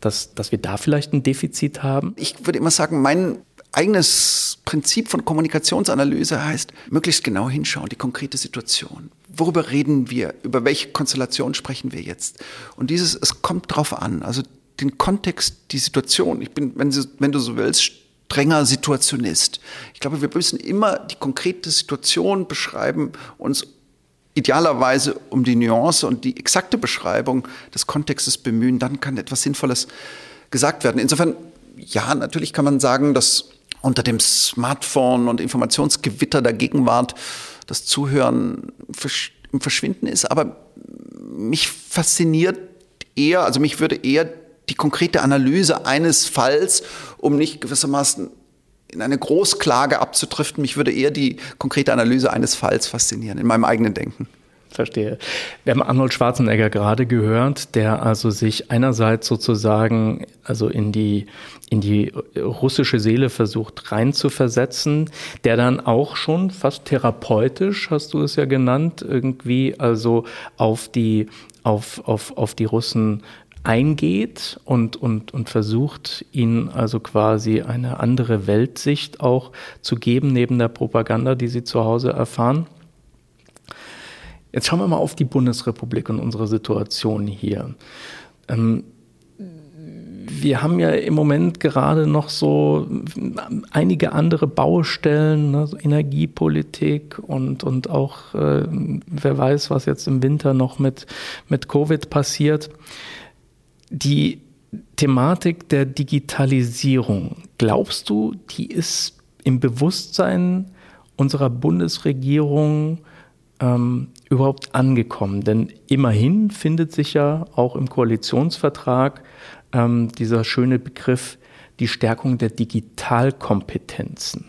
Dass, dass wir da vielleicht ein Defizit haben? Ich würde immer sagen, mein eigenes Prinzip von Kommunikationsanalyse heißt, möglichst genau hinschauen, die konkrete Situation. Worüber reden wir? Über welche Konstellation sprechen wir jetzt? Und dieses, es kommt drauf an. Also den Kontext, die Situation. Ich bin, wenn, wenn du so willst, strenger Situationist. Ich glaube, wir müssen immer die konkrete Situation beschreiben, uns idealerweise um die Nuance und die exakte Beschreibung des Kontextes bemühen, dann kann etwas Sinnvolles gesagt werden. Insofern, ja, natürlich kann man sagen, dass unter dem Smartphone und Informationsgewitter der Gegenwart das Zuhören im Verschwinden ist, aber mich fasziniert eher, also mich würde eher die konkrete Analyse eines Falls, um nicht gewissermaßen in eine Großklage abzudriften, mich würde eher die konkrete Analyse eines Falls faszinieren, in meinem eigenen Denken. Verstehe. Wir haben Arnold Schwarzenegger gerade gehört, der also sich einerseits sozusagen also in die, in die russische Seele versucht reinzuversetzen, der dann auch schon fast therapeutisch, hast du es ja genannt, irgendwie also auf die, auf, auf, auf die Russen eingeht und, und, und versucht, ihnen also quasi eine andere Weltsicht auch zu geben, neben der Propaganda, die sie zu Hause erfahren. Jetzt schauen wir mal auf die Bundesrepublik und unsere Situation hier. Ähm, wir haben ja im Moment gerade noch so einige andere Baustellen, ne, so Energiepolitik und, und auch, äh, wer weiß, was jetzt im Winter noch mit, mit Covid passiert. Die Thematik der Digitalisierung, glaubst du, die ist im Bewusstsein unserer Bundesregierung ähm, überhaupt angekommen? Denn immerhin findet sich ja auch im Koalitionsvertrag ähm, dieser schöne Begriff die Stärkung der Digitalkompetenzen.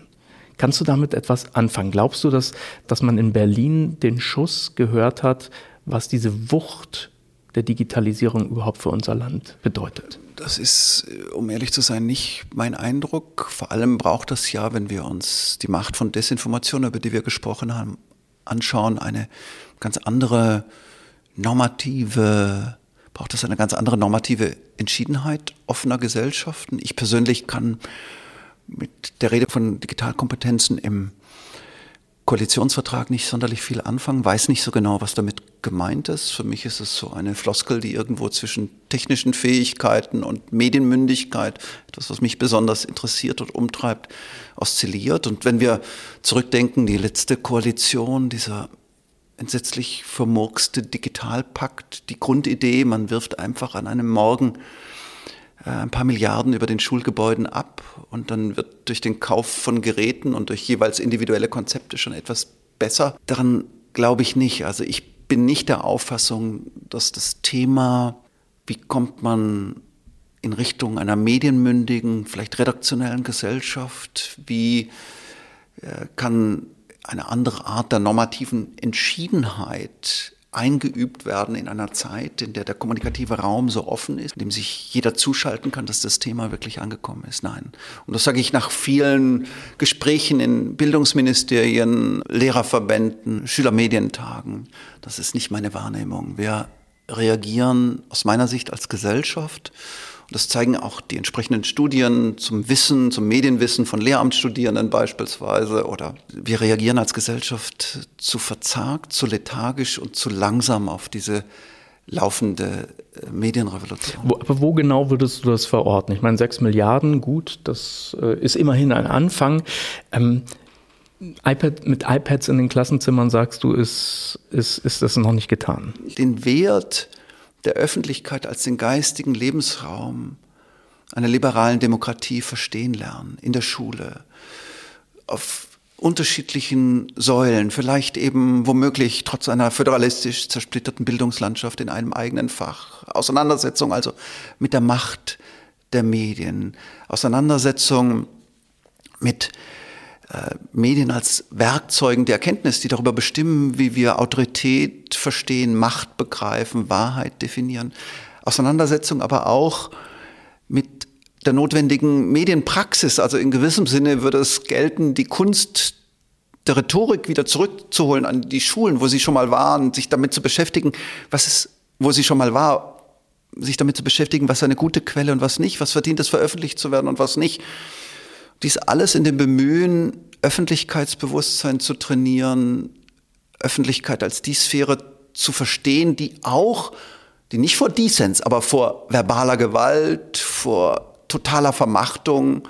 Kannst du damit etwas anfangen? Glaubst du, dass, dass man in Berlin den Schuss gehört hat, was diese Wucht der Digitalisierung überhaupt für unser Land bedeutet? Das ist, um ehrlich zu sein, nicht mein Eindruck. Vor allem braucht das ja, wenn wir uns die Macht von Desinformation, über die wir gesprochen haben, anschauen, eine ganz andere normative, braucht es eine ganz andere normative Entschiedenheit offener Gesellschaften. Ich persönlich kann mit der Rede von Digitalkompetenzen im Koalitionsvertrag nicht sonderlich viel anfangen, weiß nicht so genau, was damit gemeint ist. Für mich ist es so eine Floskel, die irgendwo zwischen technischen Fähigkeiten und Medienmündigkeit, etwas, was mich besonders interessiert und umtreibt, oszilliert. Und wenn wir zurückdenken, die letzte Koalition, dieser entsetzlich vermurkste Digitalpakt, die Grundidee, man wirft einfach an einem Morgen äh, ein paar Milliarden über den Schulgebäuden ab und dann wird durch den Kauf von Geräten und durch jeweils individuelle Konzepte schon etwas besser. Daran glaube ich nicht. Also ich bin nicht der Auffassung, dass das Thema, wie kommt man in Richtung einer medienmündigen, vielleicht redaktionellen Gesellschaft, wie äh, kann eine andere Art der normativen Entschiedenheit eingeübt werden in einer Zeit, in der der kommunikative Raum so offen ist, in dem sich jeder zuschalten kann, dass das Thema wirklich angekommen ist. Nein. Und das sage ich nach vielen Gesprächen in Bildungsministerien, Lehrerverbänden, Schülermedientagen. Das ist nicht meine Wahrnehmung. Wir reagieren aus meiner Sicht als Gesellschaft. Und das zeigen auch die entsprechenden Studien zum Wissen, zum Medienwissen von Lehramtsstudierenden beispielsweise. Oder wir reagieren als Gesellschaft zu verzagt, zu lethargisch und zu langsam auf diese laufende äh, Medienrevolution. Wo, aber wo genau würdest du das verorten? Ich meine, sechs Milliarden, gut, das äh, ist immerhin ein Anfang. Ähm, iPad, mit iPads in den Klassenzimmern, sagst du, ist, ist, ist das noch nicht getan? Den Wert der Öffentlichkeit als den geistigen Lebensraum einer liberalen Demokratie verstehen lernen, in der Schule, auf unterschiedlichen Säulen, vielleicht eben womöglich trotz einer föderalistisch zersplitterten Bildungslandschaft in einem eigenen Fach. Auseinandersetzung also mit der Macht der Medien, Auseinandersetzung mit Medien als Werkzeugen der Erkenntnis, die darüber bestimmen, wie wir Autorität verstehen, Macht begreifen, Wahrheit definieren. Auseinandersetzung aber auch mit der notwendigen Medienpraxis. Also in gewissem Sinne würde es gelten, die Kunst der Rhetorik wieder zurückzuholen an die Schulen, wo sie schon mal waren, sich damit zu beschäftigen, was ist, wo sie schon mal war, sich damit zu beschäftigen, was eine gute Quelle und was nicht, was verdient es veröffentlicht zu werden und was nicht. Dies alles in dem Bemühen, Öffentlichkeitsbewusstsein zu trainieren, Öffentlichkeit als die Sphäre zu verstehen, die auch, die nicht vor Dissens, aber vor verbaler Gewalt, vor totaler Vermachtung,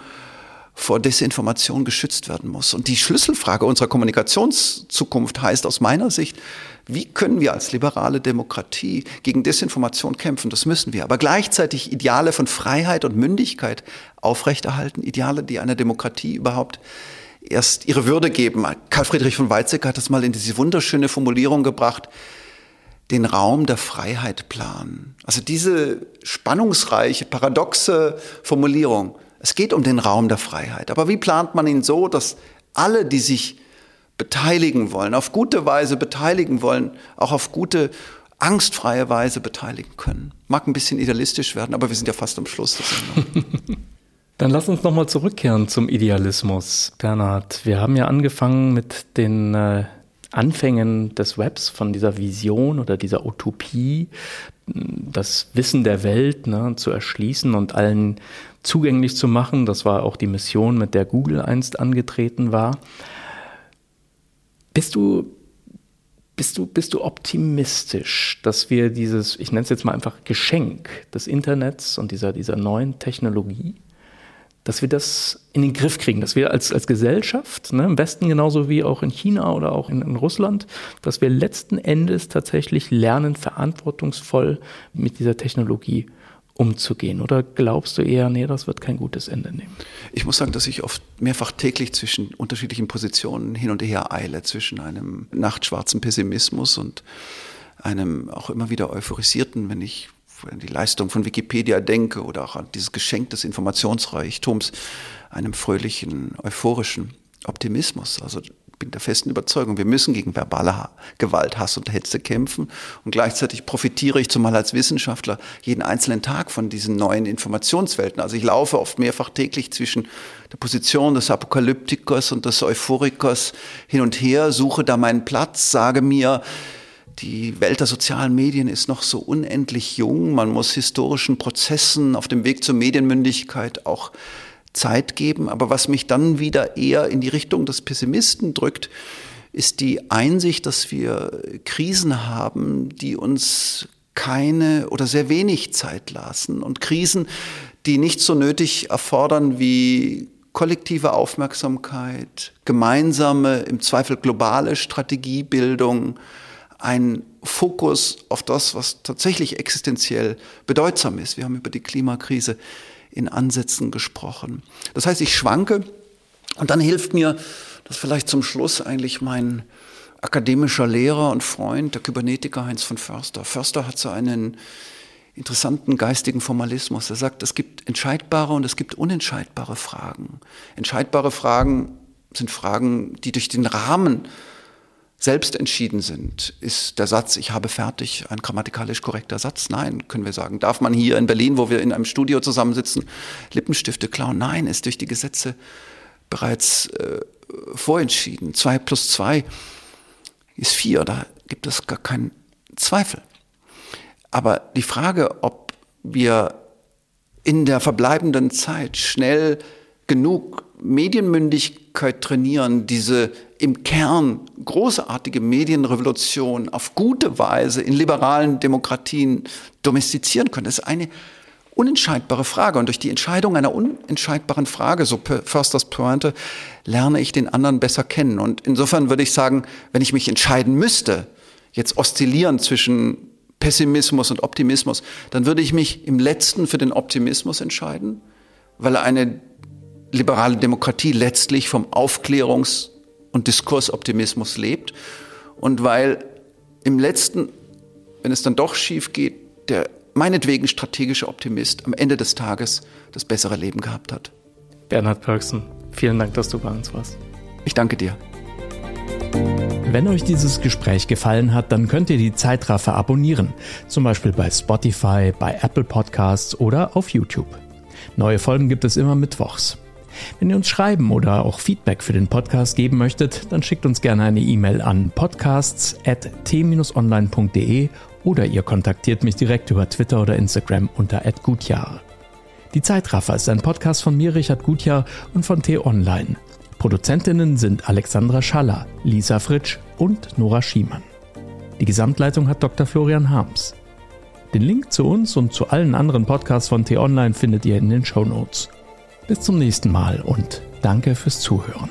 vor Desinformation geschützt werden muss. Und die Schlüsselfrage unserer Kommunikationszukunft heißt aus meiner Sicht, wie können wir als liberale Demokratie gegen Desinformation kämpfen? Das müssen wir. Aber gleichzeitig Ideale von Freiheit und Mündigkeit aufrechterhalten, Ideale, die einer Demokratie überhaupt erst ihre Würde geben. Karl Friedrich von Weizsäcker hat das mal in diese wunderschöne Formulierung gebracht, den Raum der Freiheit planen. Also diese spannungsreiche, paradoxe Formulierung. Es geht um den Raum der Freiheit. Aber wie plant man ihn so, dass alle, die sich beteiligen wollen, auf gute Weise beteiligen wollen, auch auf gute, angstfreie Weise beteiligen können? Mag ein bisschen idealistisch werden, aber wir sind ja fast am Schluss. [LAUGHS] Dann lass uns nochmal zurückkehren zum Idealismus. Bernhard, wir haben ja angefangen mit den äh, Anfängen des Webs, von dieser Vision oder dieser Utopie, das Wissen der Welt ne, zu erschließen und allen zugänglich zu machen. Das war auch die Mission, mit der Google einst angetreten war. Bist du, bist du, bist du optimistisch, dass wir dieses, ich nenne es jetzt mal einfach Geschenk des Internets und dieser, dieser neuen Technologie, dass wir das in den Griff kriegen, dass wir als, als Gesellschaft, ne, im Westen genauso wie auch in China oder auch in, in, Russland, dass wir letzten Endes tatsächlich lernen, verantwortungsvoll mit dieser Technologie umzugehen? Oder glaubst du eher, nee, das wird kein gutes Ende nehmen? Ich muss sagen, dass ich oft mehrfach täglich zwischen unterschiedlichen Positionen hin und her eile, zwischen einem nachtschwarzen Pessimismus und einem auch immer wieder euphorisierten, wenn ich an die Leistung von Wikipedia denke oder auch an dieses Geschenk des Informationsreichtums, einem fröhlichen, euphorischen Optimismus. Also bin der festen Überzeugung, wir müssen gegen verbale Gewalt, Hass und Hetze kämpfen. Und gleichzeitig profitiere ich zumal als Wissenschaftler jeden einzelnen Tag von diesen neuen Informationswelten. Also ich laufe oft mehrfach täglich zwischen der Position des Apokalyptikers und des Euphorikers hin und her, suche da meinen Platz, sage mir, die Welt der sozialen Medien ist noch so unendlich jung. Man muss historischen Prozessen auf dem Weg zur Medienmündigkeit auch Zeit geben. Aber was mich dann wieder eher in die Richtung des Pessimisten drückt, ist die Einsicht, dass wir Krisen haben, die uns keine oder sehr wenig Zeit lassen und Krisen, die nicht so nötig erfordern wie kollektive Aufmerksamkeit, gemeinsame, im Zweifel globale Strategiebildung, ein Fokus auf das, was tatsächlich existenziell bedeutsam ist. Wir haben über die Klimakrise in Ansätzen gesprochen. Das heißt, ich schwanke und dann hilft mir das vielleicht zum Schluss eigentlich mein akademischer Lehrer und Freund, der Kybernetiker Heinz von Förster. Förster hat so einen interessanten geistigen Formalismus. Er sagt, es gibt entscheidbare und es gibt unentscheidbare Fragen. Entscheidbare Fragen sind Fragen, die durch den Rahmen selbst entschieden sind. Ist der Satz, ich habe fertig, ein grammatikalisch korrekter Satz? Nein, können wir sagen. Darf man hier in Berlin, wo wir in einem Studio zusammensitzen, Lippenstifte klauen? Nein, ist durch die Gesetze bereits äh, vorentschieden. Zwei plus zwei ist vier, da gibt es gar keinen Zweifel. Aber die Frage, ob wir in der verbleibenden Zeit schnell genug Medienmündigkeit trainieren, diese im Kern großartige Medienrevolution auf gute Weise in liberalen Demokratien domestizieren können, das ist eine unentscheidbare Frage. Und durch die Entscheidung einer unentscheidbaren Frage, so Försters Pointe, lerne ich den anderen besser kennen. Und insofern würde ich sagen, wenn ich mich entscheiden müsste, jetzt oszillieren zwischen Pessimismus und Optimismus, dann würde ich mich im letzten für den Optimismus entscheiden, weil eine liberale Demokratie letztlich vom Aufklärungs- und Diskursoptimismus lebt und weil im letzten, wenn es dann doch schief geht, der meinetwegen strategische Optimist am Ende des Tages das bessere Leben gehabt hat. Bernhard Pörksen, vielen Dank, dass du bei uns warst. Ich danke dir. Wenn euch dieses Gespräch gefallen hat, dann könnt ihr die Zeitraffer abonnieren, zum Beispiel bei Spotify, bei Apple Podcasts oder auf YouTube. Neue Folgen gibt es immer mittwochs. Wenn ihr uns schreiben oder auch Feedback für den Podcast geben möchtet, dann schickt uns gerne eine E-Mail an podcasts.t-online.de oder ihr kontaktiert mich direkt über Twitter oder Instagram unter @gutjahr. Die Zeitraffer ist ein Podcast von mir, Richard Gutjahr und von T-Online. Produzentinnen sind Alexandra Schaller, Lisa Fritsch und Nora Schiemann. Die Gesamtleitung hat Dr. Florian Harms. Den Link zu uns und zu allen anderen Podcasts von T-Online findet ihr in den Show Notes. Bis zum nächsten Mal und danke fürs Zuhören.